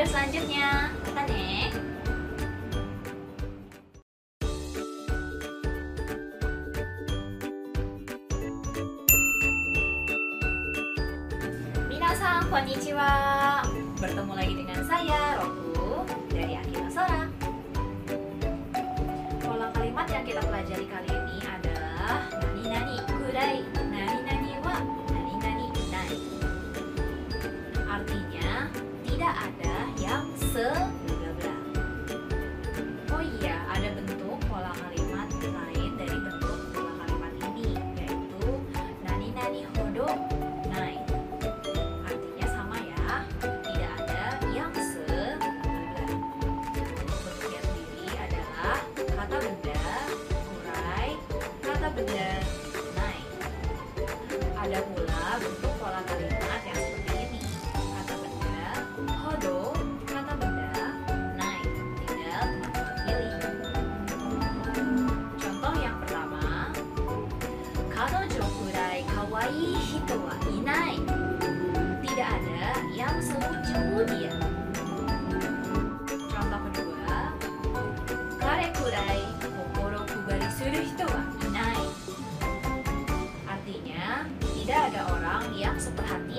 video selanjutnya. Mata ne. Minasan, konnichiwa. Bertemu lagi dengan saya, Roku, dari Akina Sora. Pola kalimat yang kita pelajari kali ini adalah nani nani kurai, nani nani wa nani nani nai. Artinya, tidak ada Ada pula bentuk pola kalimat yang seperti ini. Kata benda, hodo, kata benda, naik. Tinggal pilih. Contoh yang pertama, Kanojo kurai kawaii hito wa inai. Tidak ada yang selucu dia. Contoh kedua, Kare kurai kokoro kubari suru hito wa ada orang yang seperhati